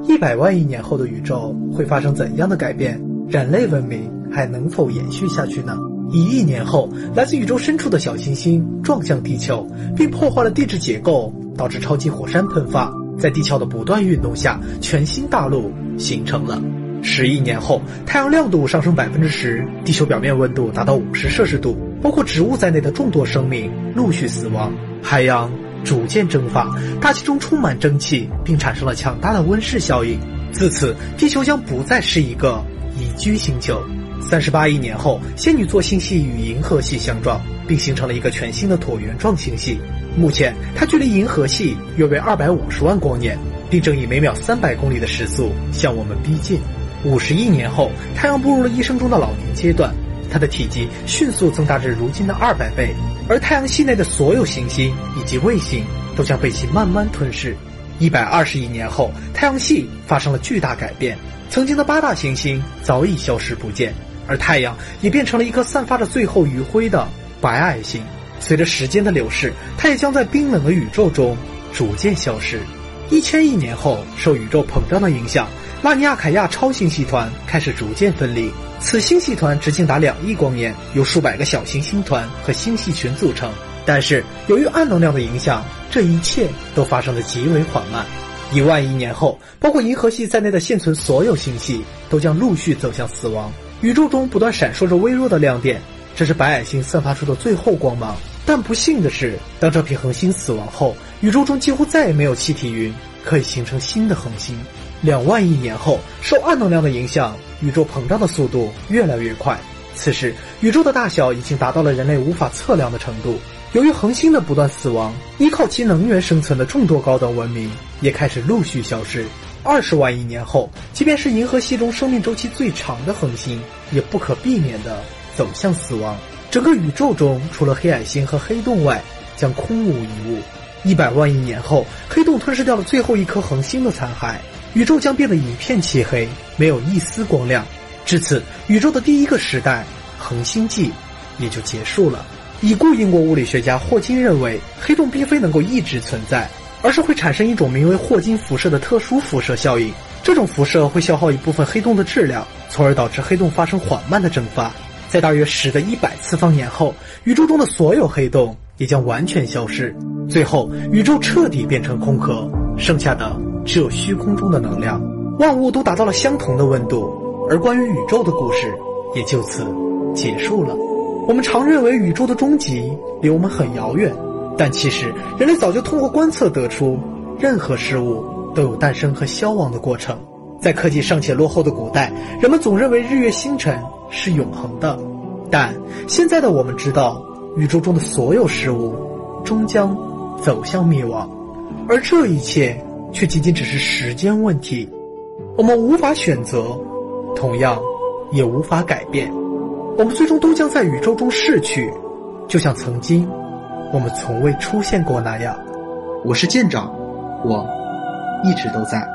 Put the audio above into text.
一百万亿年后的宇宙会发生怎样的改变？人类文明还能否延续下去呢？一亿年后，来自宇宙深处的小行星撞向地球，并破坏了地质结构，导致超级火山喷发。在地壳的不断运动下，全新大陆形成了。十亿年后，太阳亮度上升百分之十，地球表面温度达到五十摄氏度，包括植物在内的众多生命陆续死亡，海洋逐渐蒸发，大气中充满蒸汽，并产生了强大的温室效应。自此，地球将不再是一个宜居星球。三十八亿年后，仙女座星系与银河系相撞，并形成了一个全新的椭圆状星系。目前，它距离银河系约为二百五十万光年，并正以每秒三百公里的时速向我们逼近。五十亿年后，太阳步入了一生中的老年阶段，它的体积迅速增大至如今的二百倍，而太阳系内的所有行星以及卫星都将被其慢慢吞噬。一百二十亿年后，太阳系发生了巨大改变，曾经的八大行星早已消失不见，而太阳也变成了一颗散发着最后余晖的白矮星。随着时间的流逝，它也将在冰冷的宇宙中逐渐消失。一千亿年后，受宇宙膨胀的影响。拉尼亚凯亚超星系团开始逐渐分离，此星系团直径达两亿光年，由数百个小行星团和星系群组成。但是由于暗能量的影响，这一切都发生的极为缓慢。一万亿年后，包括银河系在内的现存所有星系都将陆续走向死亡。宇宙中不断闪烁着微弱的亮点，这是白矮星散发出的最后光芒。但不幸的是，当这批恒星死亡后，宇宙中几乎再也没有气体云可以形成新的恒星。两万亿年后，受暗能量的影响，宇宙膨胀的速度越来越快。此时，宇宙的大小已经达到了人类无法测量的程度。由于恒星的不断死亡，依靠其能源生存的众多高等文明也开始陆续消失。二十万亿年后，即便是银河系中生命周期最长的恒星，也不可避免地走向死亡。整个宇宙中，除了黑矮星和黑洞外，将空无一物。一百万亿年后，黑洞吞噬掉了最后一颗恒星的残骸。宇宙将变得一片漆黑，没有一丝光亮。至此，宇宙的第一个时代——恒星纪，也就结束了。已故英国物理学家霍金认为，黑洞并非能够一直存在，而是会产生一种名为霍金辐射的特殊辐射效应。这种辐射会消耗一部分黑洞的质量，从而导致黑洞发生缓慢的蒸发。在大约十的一百次方年后，宇宙中的所有黑洞也将完全消失，最后宇宙彻底变成空壳，剩下的。只有虚空中的能量，万物都达到了相同的温度，而关于宇宙的故事也就此结束了。我们常认为宇宙的终极离我们很遥远，但其实人类早就通过观测得出，任何事物都有诞生和消亡的过程。在科技尚且落后的古代，人们总认为日月星辰是永恒的，但现在的我们知道，宇宙中的所有事物终将走向灭亡，而这一切。却仅仅只是时间问题，我们无法选择，同样也无法改变。我们最终都将在宇宙中逝去，就像曾经我们从未出现过那样。我是舰长，我一直都在。